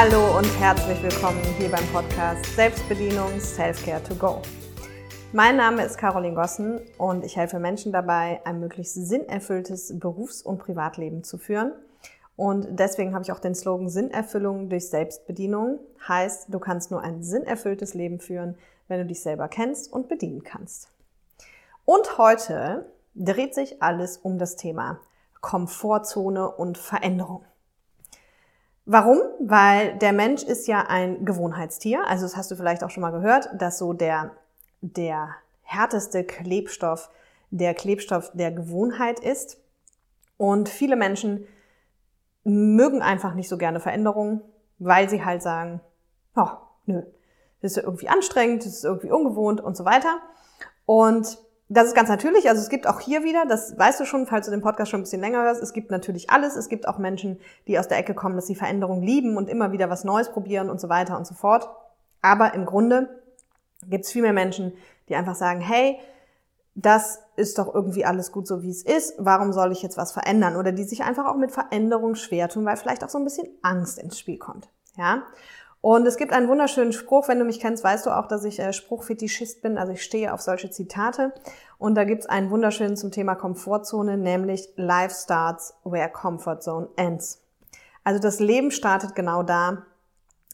Hallo und herzlich willkommen hier beim Podcast Selbstbedienung Selfcare to Go. Mein Name ist Caroline Gossen und ich helfe Menschen dabei, ein möglichst sinnerfülltes Berufs- und Privatleben zu führen. Und deswegen habe ich auch den Slogan Sinnerfüllung durch Selbstbedienung. Heißt, du kannst nur ein sinnerfülltes Leben führen, wenn du dich selber kennst und bedienen kannst. Und heute dreht sich alles um das Thema Komfortzone und Veränderung. Warum? Weil der Mensch ist ja ein Gewohnheitstier. Also das hast du vielleicht auch schon mal gehört, dass so der, der härteste Klebstoff der Klebstoff der Gewohnheit ist. Und viele Menschen mögen einfach nicht so gerne Veränderungen, weil sie halt sagen, oh, nö, das ist irgendwie anstrengend, das ist irgendwie ungewohnt und so weiter. Und das ist ganz natürlich. Also es gibt auch hier wieder, das weißt du schon, falls du den Podcast schon ein bisschen länger hörst, es gibt natürlich alles. Es gibt auch Menschen, die aus der Ecke kommen, dass sie Veränderung lieben und immer wieder was Neues probieren und so weiter und so fort. Aber im Grunde gibt es viel mehr Menschen, die einfach sagen, hey, das ist doch irgendwie alles gut so, wie es ist. Warum soll ich jetzt was verändern? Oder die sich einfach auch mit Veränderung schwer tun, weil vielleicht auch so ein bisschen Angst ins Spiel kommt. Ja. Und es gibt einen wunderschönen Spruch, wenn du mich kennst, weißt du auch, dass ich äh, Spruchfetischist bin, also ich stehe auf solche Zitate. Und da gibt's einen wunderschönen zum Thema Komfortzone, nämlich Life starts where comfort zone ends. Also das Leben startet genau da,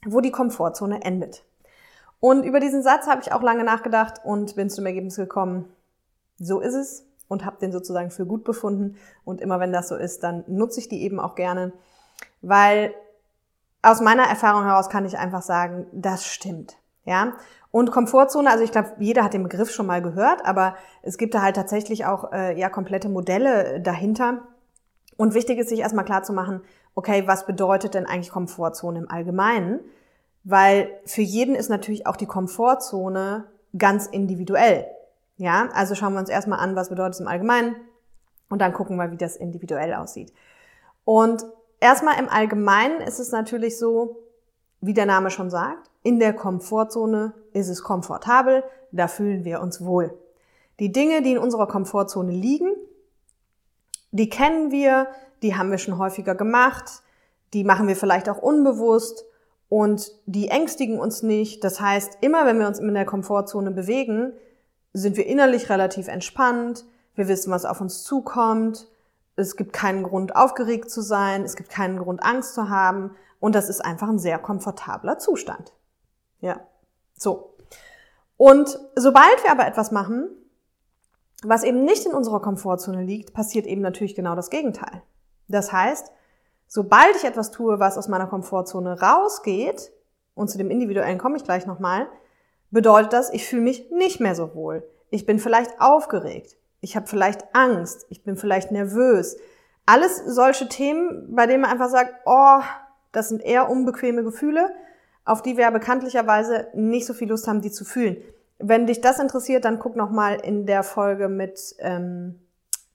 wo die Komfortzone endet. Und über diesen Satz habe ich auch lange nachgedacht und bin zum Ergebnis gekommen, so ist es und habe den sozusagen für gut befunden. Und immer wenn das so ist, dann nutze ich die eben auch gerne, weil aus meiner Erfahrung heraus kann ich einfach sagen, das stimmt. Ja. Und Komfortzone, also ich glaube, jeder hat den Begriff schon mal gehört, aber es gibt da halt tatsächlich auch äh, ja komplette Modelle dahinter. Und wichtig ist sich erstmal klar zu machen, okay, was bedeutet denn eigentlich Komfortzone im Allgemeinen? Weil für jeden ist natürlich auch die Komfortzone ganz individuell. Ja, also schauen wir uns erstmal an, was bedeutet es im Allgemeinen und dann gucken wir, wie das individuell aussieht. Und Erstmal im Allgemeinen ist es natürlich so, wie der Name schon sagt, in der Komfortzone ist es komfortabel, da fühlen wir uns wohl. Die Dinge, die in unserer Komfortzone liegen, die kennen wir, die haben wir schon häufiger gemacht, die machen wir vielleicht auch unbewusst und die ängstigen uns nicht. Das heißt, immer wenn wir uns in der Komfortzone bewegen, sind wir innerlich relativ entspannt, wir wissen, was auf uns zukommt, es gibt keinen Grund, aufgeregt zu sein. Es gibt keinen Grund, Angst zu haben. Und das ist einfach ein sehr komfortabler Zustand. Ja. So. Und sobald wir aber etwas machen, was eben nicht in unserer Komfortzone liegt, passiert eben natürlich genau das Gegenteil. Das heißt, sobald ich etwas tue, was aus meiner Komfortzone rausgeht, und zu dem Individuellen komme ich gleich nochmal, bedeutet das, ich fühle mich nicht mehr so wohl. Ich bin vielleicht aufgeregt ich habe vielleicht Angst, ich bin vielleicht nervös. Alles solche Themen, bei denen man einfach sagt, oh, das sind eher unbequeme Gefühle, auf die wir ja bekanntlicherweise nicht so viel Lust haben, die zu fühlen. Wenn dich das interessiert, dann guck noch mal in der Folge mit ähm,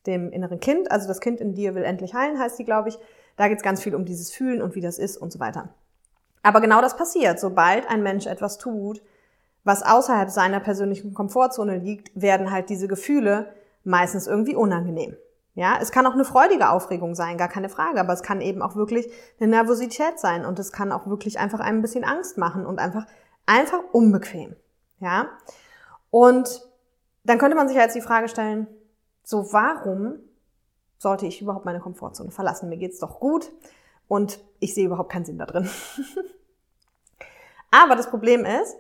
dem inneren Kind. Also das Kind in dir will endlich heilen, heißt die, glaube ich. Da geht es ganz viel um dieses Fühlen und wie das ist und so weiter. Aber genau das passiert. Sobald ein Mensch etwas tut, was außerhalb seiner persönlichen Komfortzone liegt, werden halt diese Gefühle meistens irgendwie unangenehm. Ja, es kann auch eine freudige Aufregung sein, gar keine Frage, aber es kann eben auch wirklich eine Nervosität sein und es kann auch wirklich einfach ein bisschen Angst machen und einfach, einfach unbequem. Ja, und dann könnte man sich jetzt die Frage stellen, so warum sollte ich überhaupt meine Komfortzone verlassen? Mir geht's doch gut und ich sehe überhaupt keinen Sinn da drin. aber das Problem ist,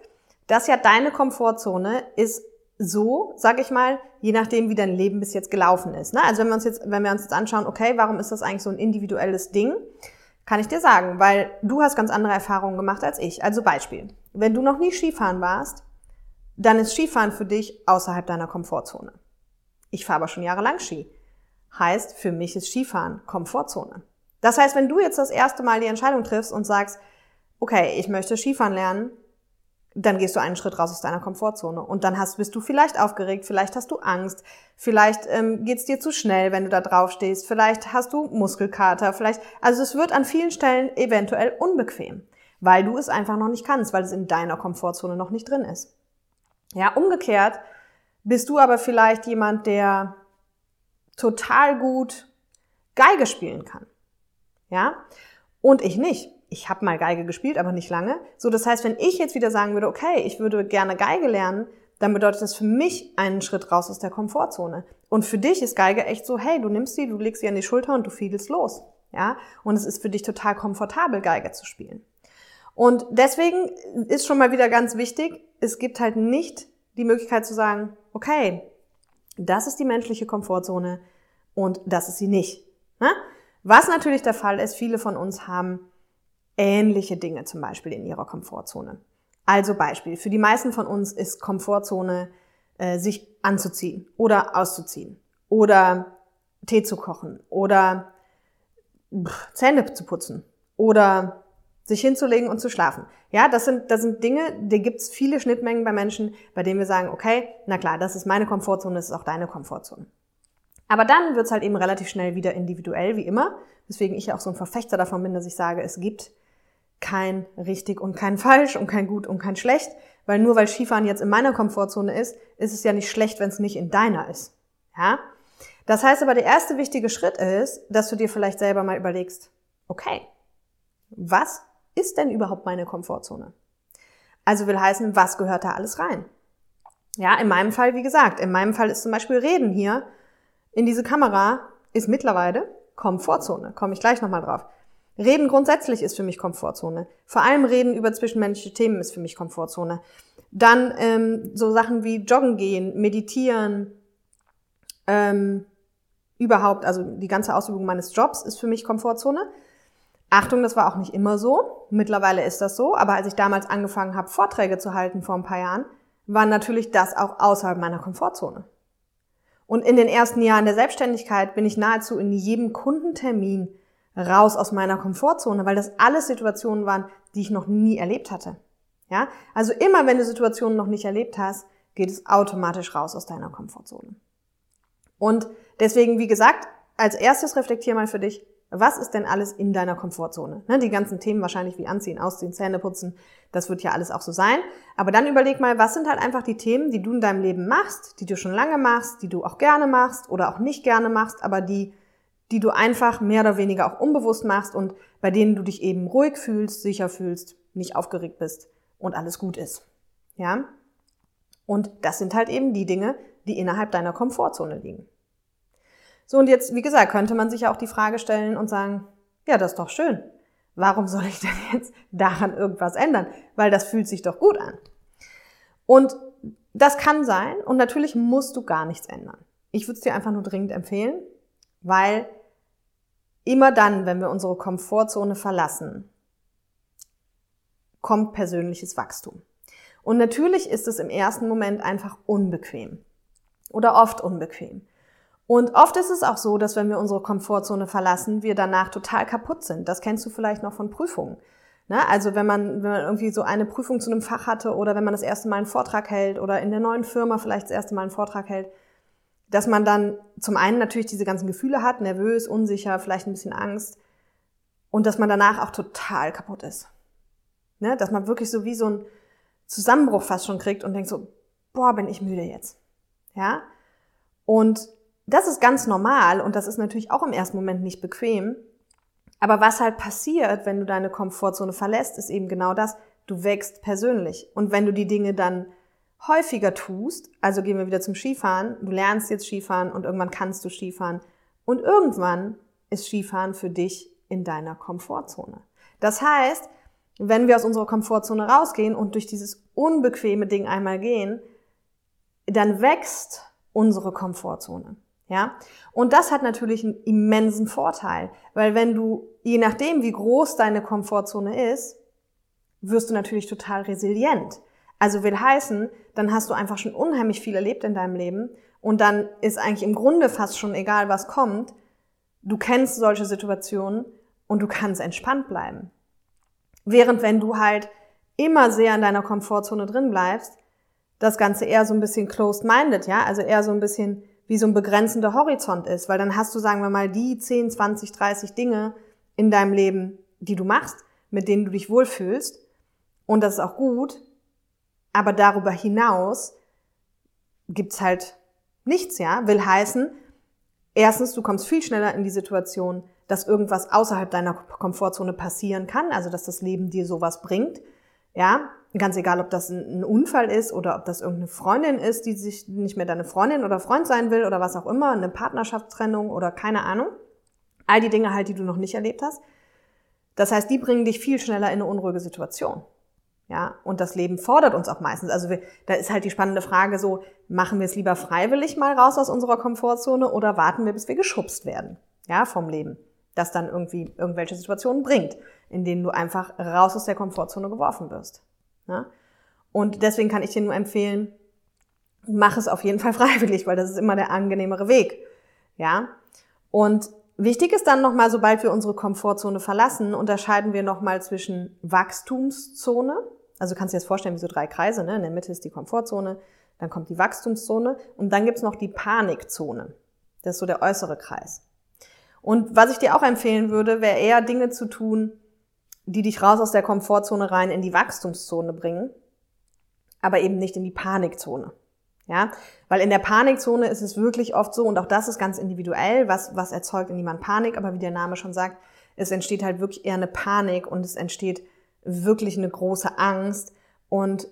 dass ja deine Komfortzone ist so, sag ich mal, je nachdem, wie dein Leben bis jetzt gelaufen ist. Ne? Also wenn wir uns jetzt, wenn wir uns jetzt anschauen, okay, warum ist das eigentlich so ein individuelles Ding, kann ich dir sagen, weil du hast ganz andere Erfahrungen gemacht als ich. Also Beispiel, wenn du noch nie Skifahren warst, dann ist Skifahren für dich außerhalb deiner Komfortzone. Ich fahre aber schon jahrelang Ski. Heißt, für mich ist Skifahren Komfortzone. Das heißt, wenn du jetzt das erste Mal die Entscheidung triffst und sagst, okay, ich möchte Skifahren lernen, dann gehst du einen Schritt raus aus deiner Komfortzone. Und dann hast, bist du vielleicht aufgeregt, vielleicht hast du Angst, vielleicht ähm, geht es dir zu schnell, wenn du da drauf stehst, vielleicht hast du Muskelkater, vielleicht. Also es wird an vielen Stellen eventuell unbequem, weil du es einfach noch nicht kannst, weil es in deiner Komfortzone noch nicht drin ist. Ja, umgekehrt bist du aber vielleicht jemand, der total gut Geige spielen kann. Ja? Und ich nicht. Ich habe mal Geige gespielt, aber nicht lange. So, das heißt, wenn ich jetzt wieder sagen würde, okay, ich würde gerne Geige lernen, dann bedeutet das für mich einen Schritt raus aus der Komfortzone. Und für dich ist Geige echt so, hey, du nimmst sie, du legst sie an die Schulter und du fiedelst los. Ja? Und es ist für dich total komfortabel, Geige zu spielen. Und deswegen ist schon mal wieder ganz wichtig, es gibt halt nicht die Möglichkeit zu sagen, okay, das ist die menschliche Komfortzone und das ist sie nicht. Ne? Was natürlich der Fall ist, viele von uns haben ähnliche Dinge zum Beispiel in ihrer Komfortzone. Also Beispiel, für die meisten von uns ist Komfortzone, äh, sich anzuziehen oder auszuziehen oder Tee zu kochen oder pff, Zähne zu putzen oder sich hinzulegen und zu schlafen. Ja, das sind, das sind Dinge, da gibt's viele Schnittmengen bei Menschen, bei denen wir sagen, okay, na klar, das ist meine Komfortzone, das ist auch deine Komfortzone. Aber dann wird's halt eben relativ schnell wieder individuell, wie immer. Deswegen ich auch so ein Verfechter davon bin, dass ich sage, es gibt kein richtig und kein falsch und kein gut und kein schlecht, weil nur weil Skifahren jetzt in meiner Komfortzone ist, ist es ja nicht schlecht, wenn es nicht in deiner ist. Ja? Das heißt aber, der erste wichtige Schritt ist, dass du dir vielleicht selber mal überlegst, okay, was ist denn überhaupt meine Komfortzone? Also will heißen, was gehört da alles rein? Ja, in meinem Fall, wie gesagt, in meinem Fall ist zum Beispiel Reden hier in diese Kamera ist mittlerweile Komfortzone. Komme ich gleich nochmal drauf. Reden grundsätzlich ist für mich Komfortzone. Vor allem Reden über zwischenmenschliche Themen ist für mich Komfortzone. Dann ähm, so Sachen wie Joggen gehen, meditieren, ähm, überhaupt, also die ganze Ausübung meines Jobs ist für mich Komfortzone. Achtung, das war auch nicht immer so. Mittlerweile ist das so. Aber als ich damals angefangen habe, Vorträge zu halten vor ein paar Jahren, war natürlich das auch außerhalb meiner Komfortzone. Und in den ersten Jahren der Selbstständigkeit bin ich nahezu in jedem Kundentermin raus aus meiner Komfortzone, weil das alles Situationen waren, die ich noch nie erlebt hatte. Ja? Also immer wenn du Situationen noch nicht erlebt hast, geht es automatisch raus aus deiner Komfortzone. Und deswegen, wie gesagt, als erstes reflektier mal für dich, was ist denn alles in deiner Komfortzone? Ne, die ganzen Themen wahrscheinlich wie Anziehen, Ausziehen, Zähne putzen, das wird ja alles auch so sein. Aber dann überleg mal, was sind halt einfach die Themen, die du in deinem Leben machst, die du schon lange machst, die du auch gerne machst oder auch nicht gerne machst, aber die die du einfach mehr oder weniger auch unbewusst machst und bei denen du dich eben ruhig fühlst, sicher fühlst, nicht aufgeregt bist und alles gut ist. Ja? Und das sind halt eben die Dinge, die innerhalb deiner Komfortzone liegen. So, und jetzt, wie gesagt, könnte man sich ja auch die Frage stellen und sagen, ja, das ist doch schön. Warum soll ich denn jetzt daran irgendwas ändern? Weil das fühlt sich doch gut an. Und das kann sein und natürlich musst du gar nichts ändern. Ich würde es dir einfach nur dringend empfehlen, weil Immer dann, wenn wir unsere Komfortzone verlassen, kommt persönliches Wachstum. Und natürlich ist es im ersten Moment einfach unbequem oder oft unbequem. Und oft ist es auch so, dass wenn wir unsere Komfortzone verlassen, wir danach total kaputt sind. Das kennst du vielleicht noch von Prüfungen. Ne? Also wenn man, wenn man irgendwie so eine Prüfung zu einem Fach hatte oder wenn man das erste Mal einen Vortrag hält oder in der neuen Firma vielleicht das erste Mal einen Vortrag hält, dass man dann zum einen natürlich diese ganzen Gefühle hat, nervös, unsicher, vielleicht ein bisschen Angst und dass man danach auch total kaputt ist. Ne? Dass man wirklich so wie so ein Zusammenbruch fast schon kriegt und denkt so, boah, bin ich müde jetzt. Ja? Und das ist ganz normal und das ist natürlich auch im ersten Moment nicht bequem. Aber was halt passiert, wenn du deine Komfortzone verlässt, ist eben genau das. Du wächst persönlich. Und wenn du die Dinge dann häufiger tust, also gehen wir wieder zum Skifahren, du lernst jetzt Skifahren und irgendwann kannst du Skifahren und irgendwann ist Skifahren für dich in deiner Komfortzone. Das heißt, wenn wir aus unserer Komfortzone rausgehen und durch dieses unbequeme Ding einmal gehen, dann wächst unsere Komfortzone. Ja? Und das hat natürlich einen immensen Vorteil, weil wenn du, je nachdem, wie groß deine Komfortzone ist, wirst du natürlich total resilient. Also will heißen, dann hast du einfach schon unheimlich viel erlebt in deinem Leben und dann ist eigentlich im Grunde fast schon egal, was kommt. Du kennst solche Situationen und du kannst entspannt bleiben. Während wenn du halt immer sehr in deiner Komfortzone drin bleibst, das Ganze eher so ein bisschen closed-minded, ja, also eher so ein bisschen wie so ein begrenzender Horizont ist, weil dann hast du, sagen wir mal, die 10, 20, 30 Dinge in deinem Leben, die du machst, mit denen du dich wohlfühlst. Und das ist auch gut, aber darüber hinaus gibt's halt nichts, ja. Will heißen, erstens, du kommst viel schneller in die Situation, dass irgendwas außerhalb deiner Komfortzone passieren kann, also dass das Leben dir sowas bringt. Ja, ganz egal, ob das ein Unfall ist oder ob das irgendeine Freundin ist, die sich nicht mehr deine Freundin oder Freund sein will oder was auch immer, eine Partnerschaftstrennung oder keine Ahnung. All die Dinge halt, die du noch nicht erlebt hast. Das heißt, die bringen dich viel schneller in eine unruhige Situation. Ja, und das Leben fordert uns auch meistens. Also wir, da ist halt die spannende Frage so, machen wir es lieber freiwillig mal raus aus unserer Komfortzone oder warten wir, bis wir geschubst werden? Ja, vom Leben. Das dann irgendwie irgendwelche Situationen bringt, in denen du einfach raus aus der Komfortzone geworfen wirst. Ja? Und deswegen kann ich dir nur empfehlen, mach es auf jeden Fall freiwillig, weil das ist immer der angenehmere Weg. Ja? Und Wichtig ist dann nochmal, sobald wir unsere Komfortzone verlassen, unterscheiden wir nochmal zwischen Wachstumszone, also kannst du dir das vorstellen wie so drei Kreise, ne? in der Mitte ist die Komfortzone, dann kommt die Wachstumszone und dann gibt's noch die Panikzone. Das ist so der äußere Kreis. Und was ich dir auch empfehlen würde, wäre eher Dinge zu tun, die dich raus aus der Komfortzone rein in die Wachstumszone bringen, aber eben nicht in die Panikzone. Ja, weil in der Panikzone ist es wirklich oft so, und auch das ist ganz individuell, was, was erzeugt in jemand Panik, aber wie der Name schon sagt, es entsteht halt wirklich eher eine Panik und es entsteht wirklich eine große Angst und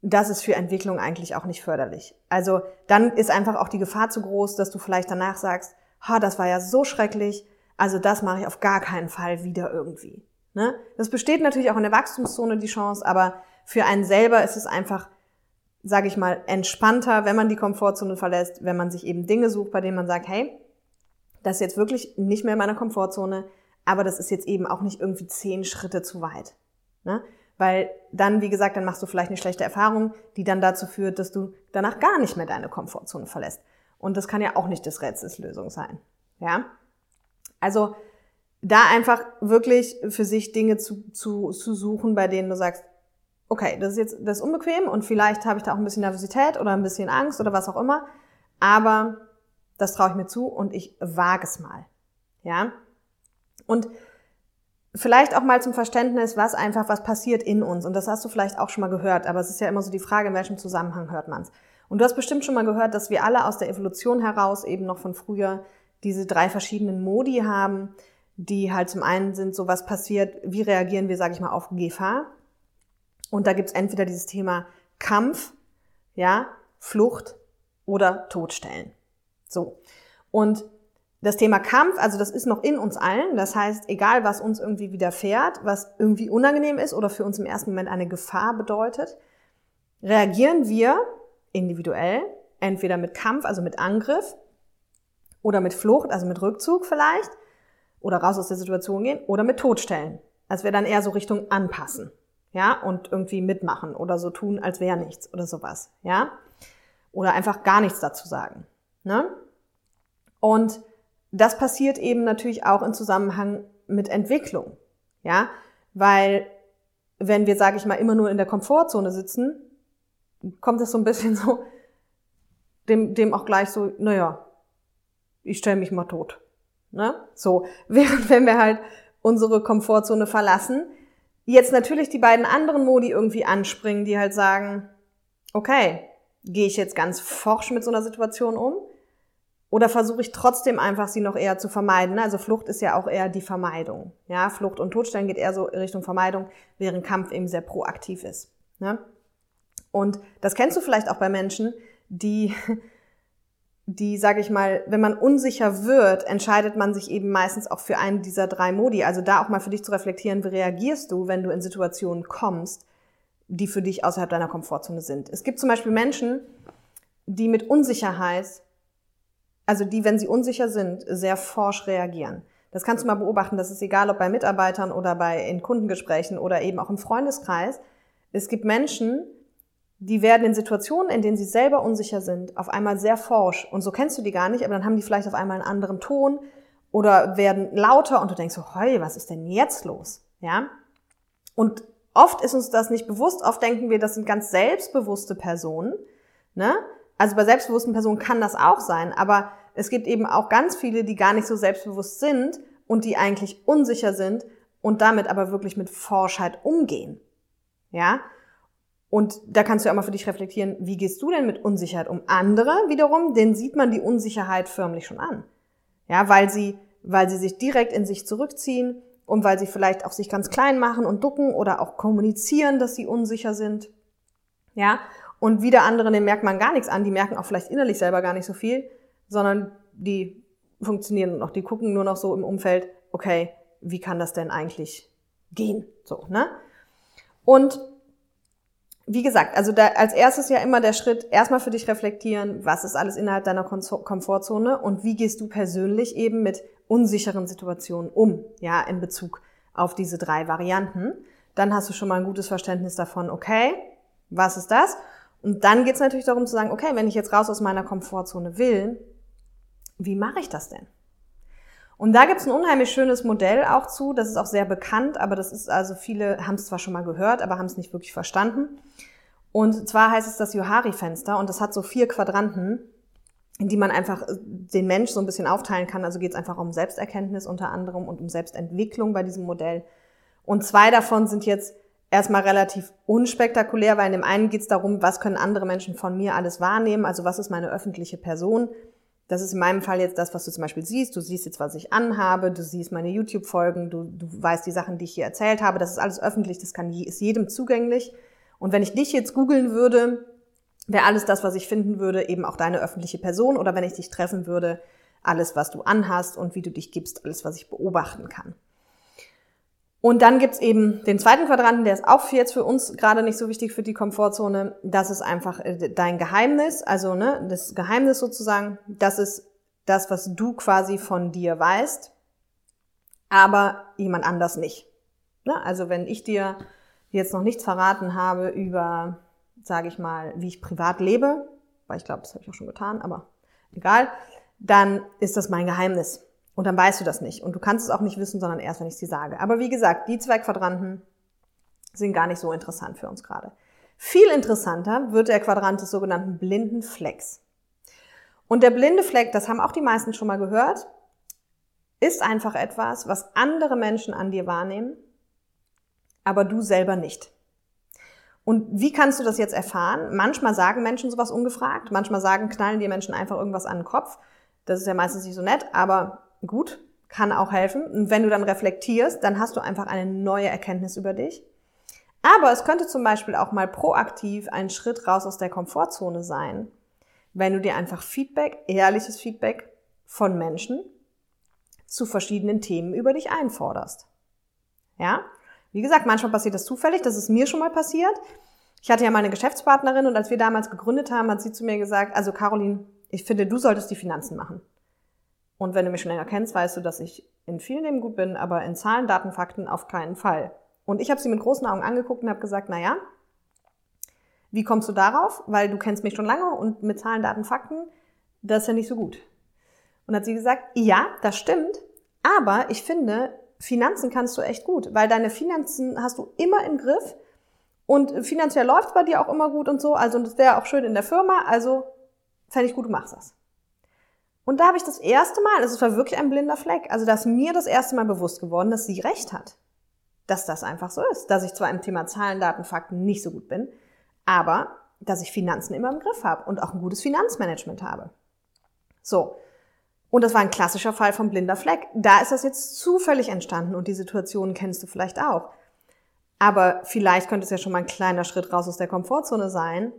das ist für Entwicklung eigentlich auch nicht förderlich. Also dann ist einfach auch die Gefahr zu groß, dass du vielleicht danach sagst, ha, das war ja so schrecklich, also das mache ich auf gar keinen Fall wieder irgendwie. Ne? Das besteht natürlich auch in der Wachstumszone die Chance, aber für einen selber ist es einfach sage ich mal, entspannter, wenn man die Komfortzone verlässt, wenn man sich eben Dinge sucht, bei denen man sagt, hey, das ist jetzt wirklich nicht mehr in meiner Komfortzone, aber das ist jetzt eben auch nicht irgendwie zehn Schritte zu weit. Ne? Weil dann, wie gesagt, dann machst du vielleicht eine schlechte Erfahrung, die dann dazu führt, dass du danach gar nicht mehr deine Komfortzone verlässt. Und das kann ja auch nicht das Rätsels Lösung sein. Ja? Also da einfach wirklich für sich Dinge zu, zu, zu suchen, bei denen du sagst, okay, das ist jetzt das ist unbequem und vielleicht habe ich da auch ein bisschen Nervosität oder ein bisschen Angst oder was auch immer, aber das traue ich mir zu und ich wage es mal. Ja? Und vielleicht auch mal zum Verständnis, was einfach was passiert in uns und das hast du vielleicht auch schon mal gehört, aber es ist ja immer so die Frage, in welchem Zusammenhang hört man es. Und du hast bestimmt schon mal gehört, dass wir alle aus der Evolution heraus eben noch von früher diese drei verschiedenen Modi haben, die halt zum einen sind, so was passiert, wie reagieren wir, sage ich mal, auf Gefahr, und da gibt's entweder dieses Thema Kampf, ja, Flucht oder Todstellen. So. Und das Thema Kampf, also das ist noch in uns allen. Das heißt, egal was uns irgendwie widerfährt, was irgendwie unangenehm ist oder für uns im ersten Moment eine Gefahr bedeutet, reagieren wir individuell entweder mit Kampf, also mit Angriff oder mit Flucht, also mit Rückzug vielleicht oder raus aus der Situation gehen oder mit Todstellen. Also wir dann eher so Richtung anpassen ja, und irgendwie mitmachen oder so tun, als wäre nichts oder sowas, ja, oder einfach gar nichts dazu sagen, ne? Und das passiert eben natürlich auch im Zusammenhang mit Entwicklung, ja, weil wenn wir, sage ich mal, immer nur in der Komfortzone sitzen, kommt es so ein bisschen so dem, dem auch gleich so, naja, ich stelle mich mal tot. Ne? So, während wenn wir halt unsere Komfortzone verlassen, jetzt natürlich die beiden anderen Modi irgendwie anspringen, die halt sagen, okay, gehe ich jetzt ganz forsch mit so einer Situation um? Oder versuche ich trotzdem einfach, sie noch eher zu vermeiden? Also Flucht ist ja auch eher die Vermeidung. Ja, Flucht und Todstellen geht eher so Richtung Vermeidung, während Kampf eben sehr proaktiv ist. Ne? Und das kennst du vielleicht auch bei Menschen, die die, sage ich mal, wenn man unsicher wird, entscheidet man sich eben meistens auch für einen dieser drei Modi. Also da auch mal für dich zu reflektieren, wie reagierst du, wenn du in Situationen kommst, die für dich außerhalb deiner Komfortzone sind. Es gibt zum Beispiel Menschen, die mit Unsicherheit, also die, wenn sie unsicher sind, sehr forsch reagieren. Das kannst du mal beobachten, das ist egal, ob bei Mitarbeitern oder bei in Kundengesprächen oder eben auch im Freundeskreis. Es gibt Menschen, die werden in Situationen, in denen sie selber unsicher sind, auf einmal sehr forsch. Und so kennst du die gar nicht, aber dann haben die vielleicht auf einmal einen anderen Ton oder werden lauter und du denkst so, hey, was ist denn jetzt los? Ja? Und oft ist uns das nicht bewusst. Oft denken wir, das sind ganz selbstbewusste Personen. Ne? Also bei selbstbewussten Personen kann das auch sein, aber es gibt eben auch ganz viele, die gar nicht so selbstbewusst sind und die eigentlich unsicher sind und damit aber wirklich mit Forschheit umgehen. Ja? Und da kannst du auch mal für dich reflektieren, wie gehst du denn mit Unsicherheit um? Andere wiederum, denen sieht man die Unsicherheit förmlich schon an. Ja, weil sie, weil sie sich direkt in sich zurückziehen und weil sie vielleicht auch sich ganz klein machen und ducken oder auch kommunizieren, dass sie unsicher sind. Ja, und wieder andere, denen merkt man gar nichts an, die merken auch vielleicht innerlich selber gar nicht so viel, sondern die funktionieren noch, die gucken nur noch so im Umfeld, okay, wie kann das denn eigentlich gehen? So, ne? Und wie gesagt, also da als erstes ja immer der Schritt, erstmal für dich reflektieren, was ist alles innerhalb deiner Komfortzone und wie gehst du persönlich eben mit unsicheren Situationen um, ja, in Bezug auf diese drei Varianten. Dann hast du schon mal ein gutes Verständnis davon, okay, was ist das? Und dann geht es natürlich darum zu sagen, okay, wenn ich jetzt raus aus meiner Komfortzone will, wie mache ich das denn? Und da gibt es ein unheimlich schönes Modell auch zu, das ist auch sehr bekannt, aber das ist also viele haben es zwar schon mal gehört, aber haben es nicht wirklich verstanden. Und zwar heißt es das Johari-Fenster und das hat so vier Quadranten, in die man einfach äh, den Mensch so ein bisschen aufteilen kann. Also geht es einfach um Selbsterkenntnis unter anderem und um Selbstentwicklung bei diesem Modell. Und zwei davon sind jetzt erstmal relativ unspektakulär, weil in dem einen geht es darum, was können andere Menschen von mir alles wahrnehmen, also was ist meine öffentliche Person. Das ist in meinem Fall jetzt das, was du zum Beispiel siehst. Du siehst jetzt, was ich anhabe, du siehst meine YouTube-Folgen, du, du weißt die Sachen, die ich hier erzählt habe. Das ist alles öffentlich, das kann, ist jedem zugänglich. Und wenn ich dich jetzt googeln würde, wäre alles das, was ich finden würde, eben auch deine öffentliche Person. Oder wenn ich dich treffen würde, alles, was du anhast und wie du dich gibst, alles, was ich beobachten kann. Und dann gibt's eben den zweiten Quadranten, der ist auch jetzt für uns gerade nicht so wichtig für die Komfortzone. Das ist einfach äh, dein Geheimnis, also ne, das Geheimnis sozusagen. Das ist das, was du quasi von dir weißt, aber jemand anders nicht. Ne? Also wenn ich dir jetzt noch nichts verraten habe über, sage ich mal, wie ich privat lebe, weil ich glaube, das habe ich auch schon getan, aber egal, dann ist das mein Geheimnis. Und dann weißt du das nicht. Und du kannst es auch nicht wissen, sondern erst, wenn ich es dir sage. Aber wie gesagt, die zwei Quadranten sind gar nicht so interessant für uns gerade. Viel interessanter wird der Quadrant des sogenannten blinden Flecks. Und der blinde Fleck, das haben auch die meisten schon mal gehört, ist einfach etwas, was andere Menschen an dir wahrnehmen, aber du selber nicht. Und wie kannst du das jetzt erfahren? Manchmal sagen Menschen sowas ungefragt, manchmal sagen, knallen dir Menschen einfach irgendwas an den Kopf. Das ist ja meistens nicht so nett, aber gut, kann auch helfen. Und wenn du dann reflektierst, dann hast du einfach eine neue Erkenntnis über dich. Aber es könnte zum Beispiel auch mal proaktiv ein Schritt raus aus der Komfortzone sein, wenn du dir einfach Feedback, ehrliches Feedback von Menschen zu verschiedenen Themen über dich einforderst. Ja? Wie gesagt, manchmal passiert das zufällig, das ist mir schon mal passiert. Ich hatte ja meine Geschäftspartnerin und als wir damals gegründet haben, hat sie zu mir gesagt, also Caroline, ich finde, du solltest die Finanzen machen. Und wenn du mich schon länger kennst, weißt du, dass ich in vielen Themen gut bin, aber in Zahlen, Daten, Fakten auf keinen Fall. Und ich habe sie mit großen Augen angeguckt und habe gesagt, na ja, wie kommst du darauf? Weil du kennst mich schon lange und mit Zahlen, Daten, Fakten, das ist ja nicht so gut. Und hat sie gesagt, ja, das stimmt, aber ich finde, Finanzen kannst du echt gut, weil deine Finanzen hast du immer im Griff und finanziell läuft bei dir auch immer gut und so. Also, das wäre auch schön in der Firma. Also, fände ich gut, du machst das. Und da habe ich das erste Mal, also es war wirklich ein blinder Fleck, also da ist mir das erste Mal bewusst geworden, dass sie recht hat. Dass das einfach so ist. Dass ich zwar im Thema Zahlen, Daten, Fakten nicht so gut bin, aber dass ich Finanzen immer im Griff habe und auch ein gutes Finanzmanagement habe. So. Und das war ein klassischer Fall von blinder Fleck. Da ist das jetzt zufällig entstanden und die Situation kennst du vielleicht auch. Aber vielleicht könnte es ja schon mal ein kleiner Schritt raus aus der Komfortzone sein,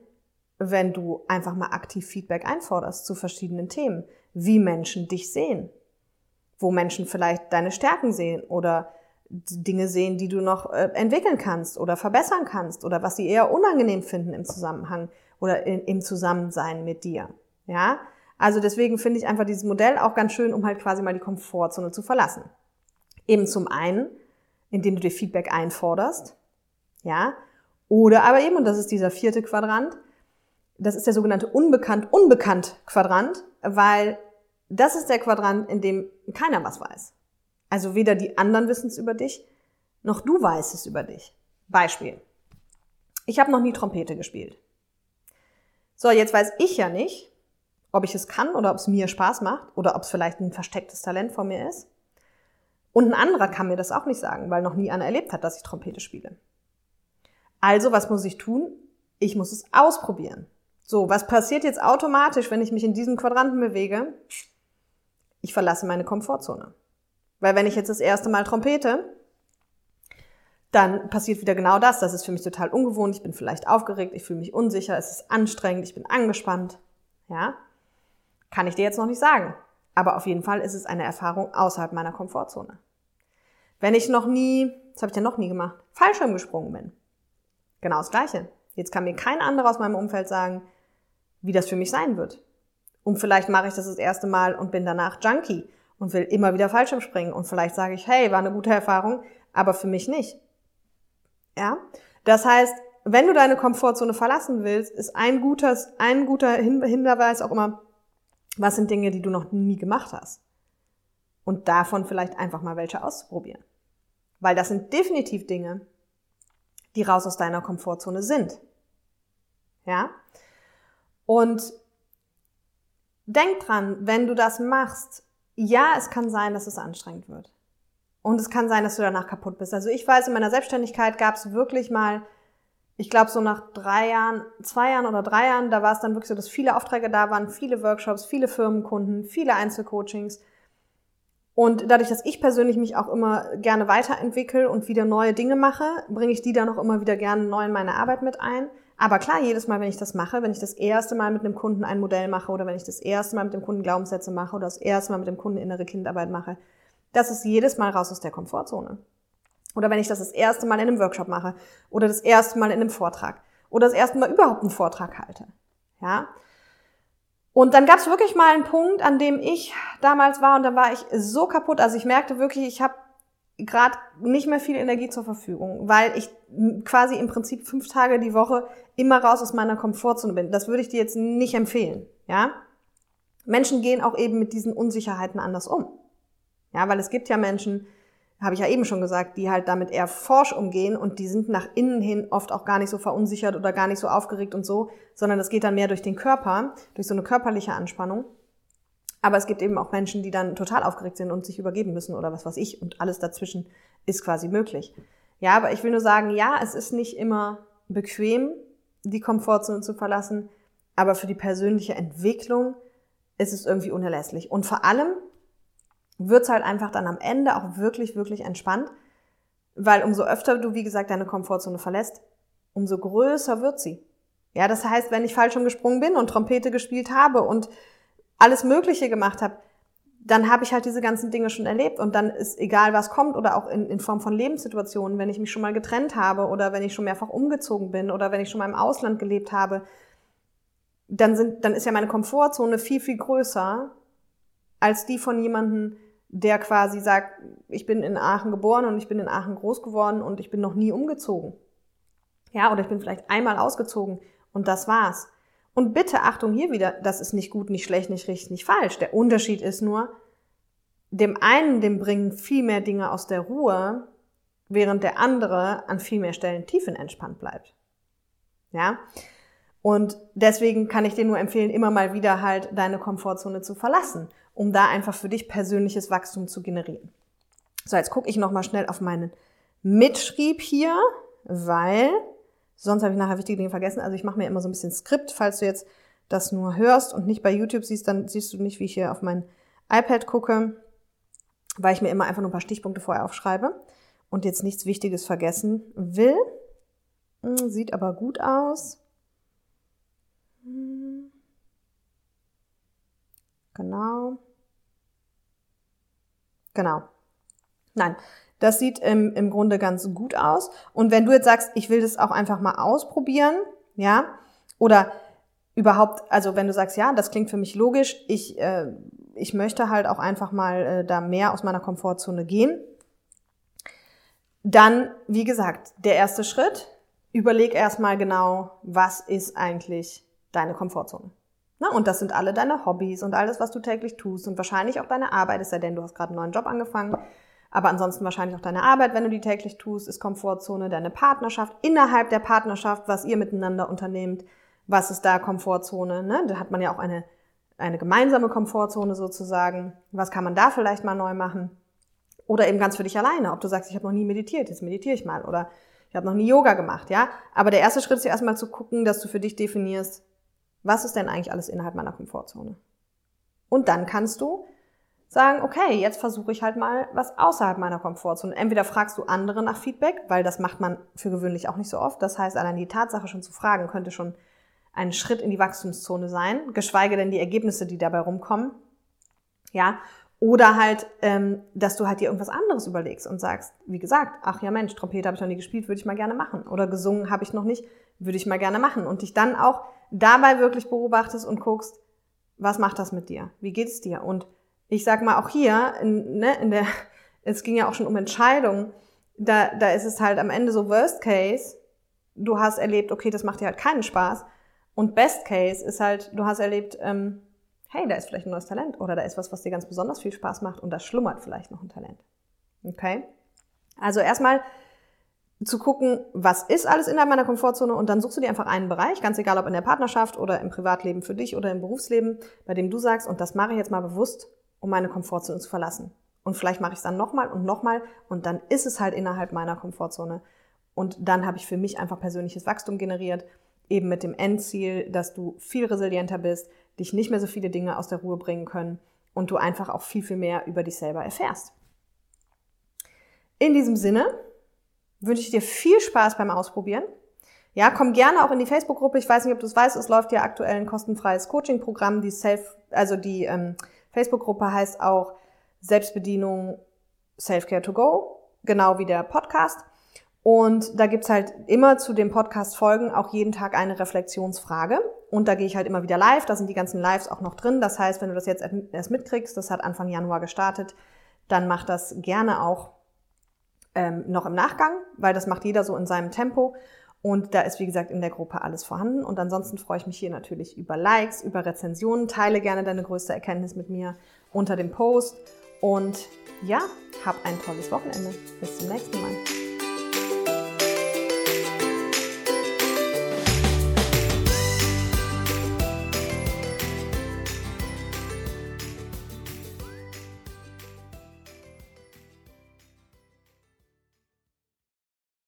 wenn du einfach mal aktiv Feedback einforderst zu verschiedenen Themen, wie Menschen dich sehen, wo Menschen vielleicht deine Stärken sehen oder Dinge sehen, die du noch äh, entwickeln kannst oder verbessern kannst oder was sie eher unangenehm finden im Zusammenhang oder in, im Zusammensein mit dir. Ja, also deswegen finde ich einfach dieses Modell auch ganz schön, um halt quasi mal die Komfortzone zu verlassen. Eben zum einen, indem du dir Feedback einforderst, ja, oder aber eben, und das ist dieser vierte Quadrant, das ist der sogenannte Unbekannt-Unbekannt-Quadrant, weil das ist der Quadrant, in dem keiner was weiß. Also weder die anderen wissen es über dich, noch du weißt es über dich. Beispiel. Ich habe noch nie Trompete gespielt. So, jetzt weiß ich ja nicht, ob ich es kann oder ob es mir Spaß macht oder ob es vielleicht ein verstecktes Talent von mir ist. Und ein anderer kann mir das auch nicht sagen, weil noch nie einer erlebt hat, dass ich Trompete spiele. Also, was muss ich tun? Ich muss es ausprobieren. So, was passiert jetzt automatisch, wenn ich mich in diesem Quadranten bewege? Ich verlasse meine Komfortzone. Weil wenn ich jetzt das erste Mal trompete, dann passiert wieder genau das. Das ist für mich total ungewohnt. Ich bin vielleicht aufgeregt, ich fühle mich unsicher, es ist anstrengend, ich bin angespannt. Ja? Kann ich dir jetzt noch nicht sagen. Aber auf jeden Fall ist es eine Erfahrung außerhalb meiner Komfortzone. Wenn ich noch nie, das habe ich ja noch nie gemacht, Fallschirm gesprungen bin. Genau das Gleiche. Jetzt kann mir kein anderer aus meinem Umfeld sagen, wie das für mich sein wird. Und vielleicht mache ich das das erste Mal und bin danach Junkie und will immer wieder Fallschirm springen. Und vielleicht sage ich, hey, war eine gute Erfahrung, aber für mich nicht. Ja? Das heißt, wenn du deine Komfortzone verlassen willst, ist ein gutes, ein guter Hinweis auch immer, was sind Dinge, die du noch nie gemacht hast? Und davon vielleicht einfach mal welche auszuprobieren. Weil das sind definitiv Dinge, die raus aus deiner Komfortzone sind. Ja? Und denk dran, wenn du das machst, ja, es kann sein, dass es anstrengend wird. Und es kann sein, dass du danach kaputt bist. Also ich weiß, in meiner Selbstständigkeit gab es wirklich mal, ich glaube so nach drei Jahren, zwei Jahren oder drei Jahren, da war es dann wirklich so, dass viele Aufträge da waren, viele Workshops, viele Firmenkunden, viele Einzelcoachings. Und dadurch, dass ich persönlich mich auch immer gerne weiterentwickle und wieder neue Dinge mache, bringe ich die dann auch immer wieder gerne neu in meine Arbeit mit ein. Aber klar, jedes Mal, wenn ich das mache, wenn ich das erste Mal mit einem Kunden ein Modell mache oder wenn ich das erste Mal mit dem Kunden Glaubenssätze mache oder das erste Mal mit dem Kunden innere Kindarbeit mache, das ist jedes Mal raus aus der Komfortzone. Oder wenn ich das das erste Mal in einem Workshop mache oder das erste Mal in einem Vortrag oder das erste Mal überhaupt einen Vortrag halte. Ja. Und dann gab es wirklich mal einen Punkt, an dem ich damals war und da war ich so kaputt. Also ich merkte wirklich, ich habe gerade nicht mehr viel Energie zur Verfügung, weil ich quasi im Prinzip fünf Tage die Woche immer raus aus meiner Komfortzone bin. Das würde ich dir jetzt nicht empfehlen. Ja. Menschen gehen auch eben mit diesen Unsicherheiten anders um. Ja, weil es gibt ja Menschen, habe ich ja eben schon gesagt, die halt damit eher forsch umgehen und die sind nach innen hin oft auch gar nicht so verunsichert oder gar nicht so aufgeregt und so, sondern das geht dann mehr durch den Körper, durch so eine körperliche Anspannung. Aber es gibt eben auch Menschen, die dann total aufgeregt sind und sich übergeben müssen oder was weiß ich und alles dazwischen ist quasi möglich. Ja, aber ich will nur sagen, ja, es ist nicht immer bequem, die Komfortzone zu verlassen, aber für die persönliche Entwicklung ist es irgendwie unerlässlich. Und vor allem, wird's halt einfach dann am Ende auch wirklich, wirklich entspannt, weil umso öfter du, wie gesagt, deine Komfortzone verlässt, umso größer wird sie. Ja, das heißt, wenn ich falsch gesprungen bin und Trompete gespielt habe und alles Mögliche gemacht habe, dann habe ich halt diese ganzen Dinge schon erlebt und dann ist egal, was kommt oder auch in, in Form von Lebenssituationen, wenn ich mich schon mal getrennt habe oder wenn ich schon mehrfach umgezogen bin oder wenn ich schon mal im Ausland gelebt habe, dann sind, dann ist ja meine Komfortzone viel, viel größer als die von jemandem, der quasi sagt, ich bin in Aachen geboren und ich bin in Aachen groß geworden und ich bin noch nie umgezogen. Ja, oder ich bin vielleicht einmal ausgezogen und das war's. Und bitte Achtung hier wieder, das ist nicht gut, nicht schlecht, nicht richtig, nicht falsch. Der Unterschied ist nur, dem einen, dem bringen viel mehr Dinge aus der Ruhe, während der andere an viel mehr Stellen tiefenentspannt bleibt. Ja? Und deswegen kann ich dir nur empfehlen, immer mal wieder halt deine Komfortzone zu verlassen um da einfach für dich persönliches Wachstum zu generieren. So, jetzt gucke ich nochmal schnell auf meinen Mitschrieb hier, weil sonst habe ich nachher wichtige Dinge vergessen. Also ich mache mir immer so ein bisschen Skript, falls du jetzt das nur hörst und nicht bei YouTube siehst, dann siehst du nicht, wie ich hier auf mein iPad gucke, weil ich mir immer einfach nur ein paar Stichpunkte vorher aufschreibe und jetzt nichts Wichtiges vergessen will. Hm, sieht aber gut aus. Hm. Genau. Genau. Nein, das sieht im, im Grunde ganz gut aus. Und wenn du jetzt sagst, ich will das auch einfach mal ausprobieren, ja, oder überhaupt, also wenn du sagst, ja, das klingt für mich logisch, ich, äh, ich möchte halt auch einfach mal äh, da mehr aus meiner Komfortzone gehen, dann, wie gesagt, der erste Schritt, überleg erstmal genau, was ist eigentlich deine Komfortzone. Na, und das sind alle deine Hobbys und alles, was du täglich tust und wahrscheinlich auch deine Arbeit, ist ja denn du hast gerade einen neuen Job angefangen. Aber ansonsten wahrscheinlich auch deine Arbeit, wenn du die täglich tust, ist Komfortzone, deine Partnerschaft, innerhalb der Partnerschaft, was ihr miteinander unternehmt, was ist da Komfortzone, ne? Da hat man ja auch eine, eine gemeinsame Komfortzone sozusagen. Was kann man da vielleicht mal neu machen? Oder eben ganz für dich alleine, ob du sagst, ich habe noch nie meditiert, jetzt meditiere ich mal. Oder ich habe noch nie Yoga gemacht, ja. Aber der erste Schritt ist ja erstmal zu gucken, dass du für dich definierst, was ist denn eigentlich alles innerhalb meiner Komfortzone? Und dann kannst du sagen, okay, jetzt versuche ich halt mal was außerhalb meiner Komfortzone. Entweder fragst du andere nach Feedback, weil das macht man für gewöhnlich auch nicht so oft. Das heißt, allein die Tatsache schon zu fragen, könnte schon ein Schritt in die Wachstumszone sein, geschweige denn die Ergebnisse, die dabei rumkommen. Ja, oder halt, ähm, dass du halt dir irgendwas anderes überlegst und sagst, wie gesagt, ach ja Mensch, Trompete habe ich noch nie gespielt, würde ich mal gerne machen. Oder gesungen habe ich noch nicht, würde ich mal gerne machen. Und dich dann auch dabei wirklich beobachtest und guckst, was macht das mit dir? Wie geht es dir? Und ich sag mal auch hier, in, ne, in der, es ging ja auch schon um Entscheidungen, da, da ist es halt am Ende so Worst Case, du hast erlebt, okay, das macht dir halt keinen Spaß. Und Best Case ist halt, du hast erlebt, ähm, hey, da ist vielleicht ein neues Talent oder da ist was, was dir ganz besonders viel Spaß macht und da schlummert vielleicht noch ein Talent. Okay? Also erstmal zu gucken, was ist alles innerhalb meiner Komfortzone und dann suchst du dir einfach einen Bereich, ganz egal ob in der Partnerschaft oder im Privatleben für dich oder im Berufsleben, bei dem du sagst, und das mache ich jetzt mal bewusst um meine Komfortzone zu verlassen. Und vielleicht mache ich es dann nochmal und nochmal und dann ist es halt innerhalb meiner Komfortzone. Und dann habe ich für mich einfach persönliches Wachstum generiert, eben mit dem Endziel, dass du viel resilienter bist, dich nicht mehr so viele Dinge aus der Ruhe bringen können und du einfach auch viel, viel mehr über dich selber erfährst. In diesem Sinne wünsche ich dir viel Spaß beim Ausprobieren. Ja, komm gerne auch in die Facebook-Gruppe. Ich weiß nicht, ob du es weißt, es läuft ja aktuell ein kostenfreies Coaching-Programm, die Self, also die ähm, Facebook-Gruppe heißt auch Selbstbedienung Self-Care to Go, genau wie der Podcast. Und da gibt's halt immer zu dem Podcast-Folgen auch jeden Tag eine Reflexionsfrage. Und da gehe ich halt immer wieder live. Da sind die ganzen Lives auch noch drin. Das heißt, wenn du das jetzt erst mitkriegst, das hat Anfang Januar gestartet, dann mach das gerne auch ähm, noch im Nachgang, weil das macht jeder so in seinem Tempo. Und da ist, wie gesagt, in der Gruppe alles vorhanden. Und ansonsten freue ich mich hier natürlich über Likes, über Rezensionen. Teile gerne deine größte Erkenntnis mit mir unter dem Post. Und ja, hab ein tolles Wochenende. Bis zum nächsten Mal.